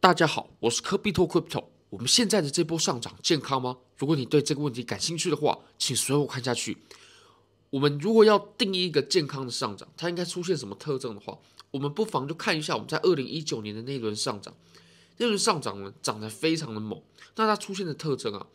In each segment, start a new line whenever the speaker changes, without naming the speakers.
大家好，我是科比托 Crypto。我们现在的这波上涨健康吗？如果你对这个问题感兴趣的话，请随我看下去。我们如果要定义一个健康的上涨，它应该出现什么特征的话，我们不妨就看一下我们在二零一九年的那一轮上涨。那轮上涨呢，涨得非常的猛。那它出现的特征啊，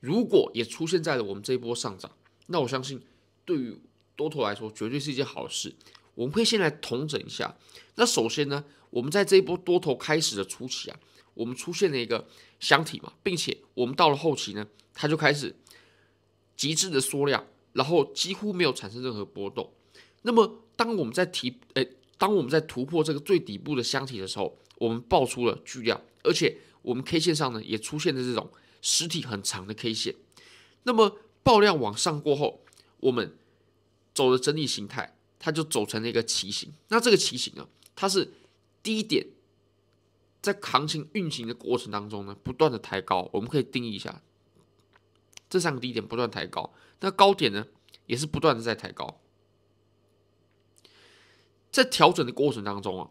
如果也出现在了我们这一波上涨，那我相信对于多头来说，绝对是一件好事。我们可以先来统整一下。那首先呢，我们在这一波多头开始的初期啊，我们出现了一个箱体嘛，并且我们到了后期呢，它就开始极致的缩量，然后几乎没有产生任何波动。那么当我们在提，诶，当我们在突破这个最底部的箱体的时候，我们爆出了巨量，而且我们 K 线上呢也出现了这种实体很长的 K 线。那么爆量往上过后，我们走了整理形态。它就走成了一个旗形，那这个旗形啊，它是低点在行情运行的过程当中呢，不断的抬高。我们可以定义一下，这三个低点不断抬高，那高点呢也是不断的在抬高。在调整的过程当中啊，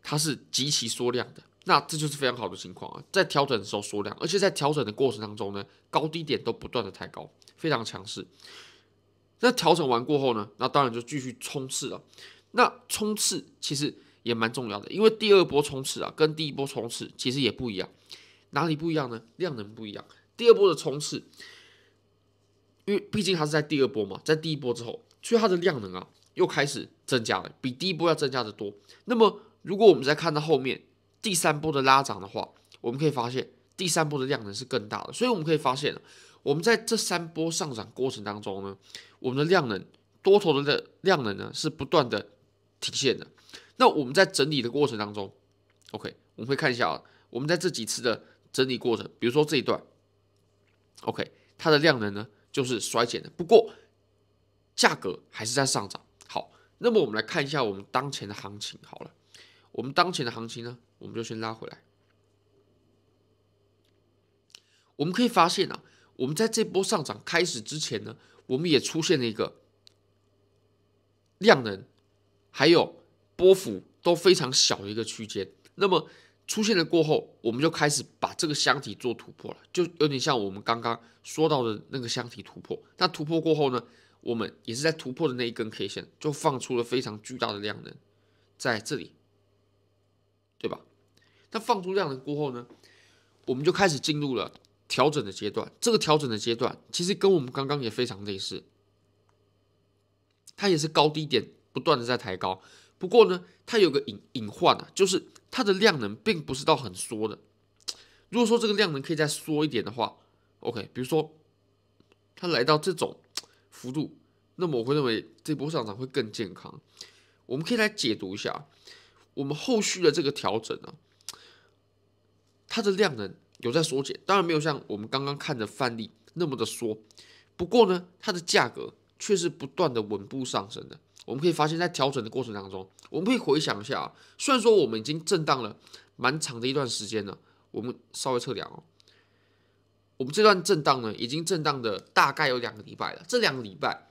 它是极其缩量的，那这就是非常好的情况啊。在调整的时候缩量，而且在调整的过程当中呢，高低点都不断的抬高，非常强势。那调整完过后呢，那当然就继续冲刺了。那冲刺其实也蛮重要的，因为第二波冲刺啊，跟第一波冲刺其实也不一样。哪里不一样呢？量能不一样。第二波的冲刺，因为毕竟它是在第二波嘛，在第一波之后，所以它的量能啊又开始增加了，比第一波要增加的多。那么如果我们再看到后面第三波的拉涨的话，我们可以发现第三波的量能是更大的。所以我们可以发现我们在这三波上涨过程当中呢，我们的量能多头的量能呢是不断的体现的。那我们在整理的过程当中，OK，我们会看一下啊，我们在这几次的整理过程，比如说这一段，OK，它的量能呢就是衰减的，不过价格还是在上涨。好，那么我们来看一下我们当前的行情。好了，我们当前的行情呢，我们就先拉回来。我们可以发现啊。我们在这波上涨开始之前呢，我们也出现了一个量能还有波幅都非常小的一个区间。那么出现了过后，我们就开始把这个箱体做突破了，就有点像我们刚刚说到的那个箱体突破。那突破过后呢，我们也是在突破的那一根 K 线就放出了非常巨大的量能在这里，对吧？那放出量能过后呢，我们就开始进入了。调整的阶段，这个调整的阶段其实跟我们刚刚也非常类似，它也是高低点不断的在抬高。不过呢，它有个隐隐患啊，就是它的量能并不是到很缩的。如果说这个量能可以再缩一点的话，OK，比如说它来到这种幅度，那么我会认为这波上涨会更健康。我们可以来解读一下我们后续的这个调整啊，它的量能。有在缩减，当然没有像我们刚刚看的范例那么的缩，不过呢，它的价格却是不断的稳步上升的。我们可以发现，在调整的过程当中，我们可以回想一下啊，虽然说我们已经震荡了蛮长的一段时间了，我们稍微测量哦，我们这段震荡呢，已经震荡的大概有两个礼拜了。这两个礼拜，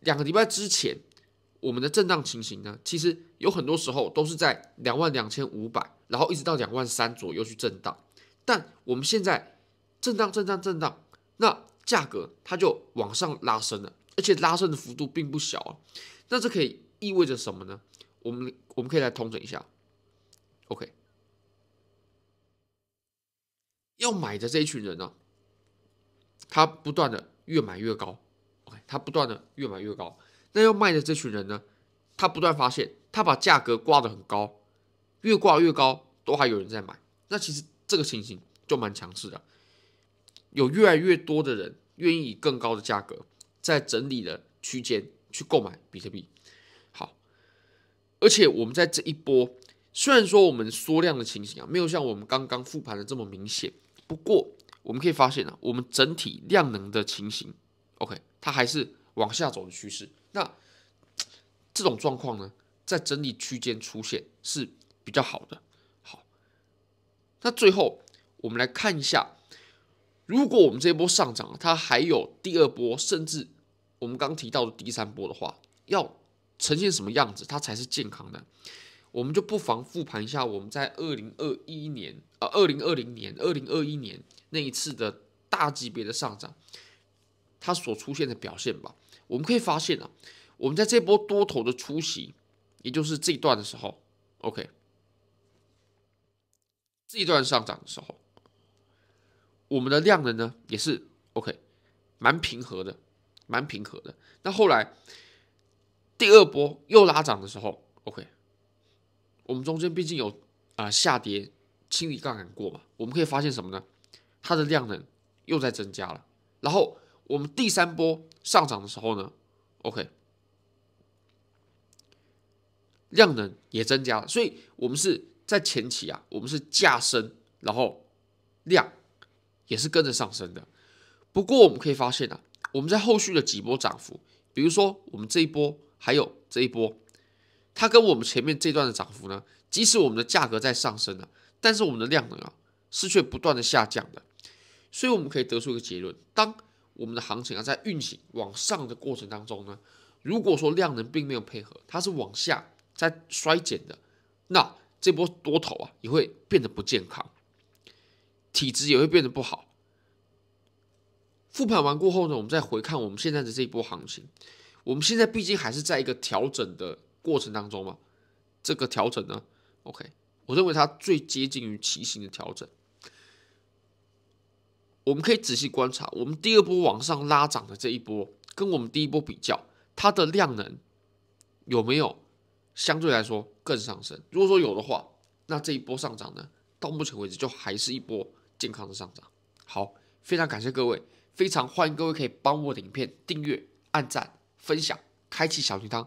两个礼拜之前，我们的震荡情形呢，其实有很多时候都是在两万两千五百，然后一直到两万三左右去震荡。但我们现在震荡、震荡、震荡，那价格它就往上拉升了，而且拉升的幅度并不小啊。那这可以意味着什么呢？我们我们可以来统整一下。OK，要买的这一群人呢，他不断的越买越高。OK，他不断的越买越高。那要卖的这群人呢，他不断发现他把价格挂得很高，越挂越高，都还有人在买。那其实。这个情形就蛮强势的，有越来越多的人愿意以更高的价格在整理的区间去购买比特币。好，而且我们在这一波，虽然说我们缩量的情形啊，没有像我们刚刚复盘的这么明显，不过我们可以发现啊，我们整体量能的情形，OK，它还是往下走的趋势。那这种状况呢，在整理区间出现是比较好的。好那最后，我们来看一下，如果我们这一波上涨，它还有第二波，甚至我们刚提到的第三波的话，要呈现什么样子，它才是健康的？我们就不妨复盘一下我们在二零二一年啊，二零二零年、二零二一年那一次的大级别的上涨，它所出现的表现吧。我们可以发现啊，我们在这波多头的出席，也就是这一段的时候，OK，这一段上涨的时候，我们的量能呢也是 OK，蛮平和的，蛮平和的。那后来第二波又拉涨的时候，OK。我们中间毕竟有啊、下跌清理杠杆过嘛，我们可以发现什么呢？它的量能又在增加了。然后我们第三波上涨的时候呢，OK，量能也增加了。所以我们是在前期啊，我们是价升，然后量也是跟着上升的。不过我们可以发现啊，我们在后续的几波涨幅，比如说我们这一波还有这一波。它跟我们前面这段的涨幅呢，即使我们的价格在上升了，但是我们的量能啊是却不断的下降的，所以我们可以得出一个结论：当我们的行情啊在运行往上的过程当中呢，如果说量能并没有配合，它是往下在衰减的，那这波多头啊也会变得不健康，体质也会变得不好。复盘完过后呢，我们再回看我们现在的这一波行情，我们现在毕竟还是在一个调整的。过程当中嘛，这个调整呢，OK，我认为它最接近于期型的调整。我们可以仔细观察，我们第二波往上拉涨的这一波，跟我们第一波比较，它的量能有没有相对来说更上升？如果说有的话，那这一波上涨呢，到目前为止就还是一波健康的上涨。好，非常感谢各位，非常欢迎各位可以帮我的影片订阅、按赞、分享、开启小铃铛。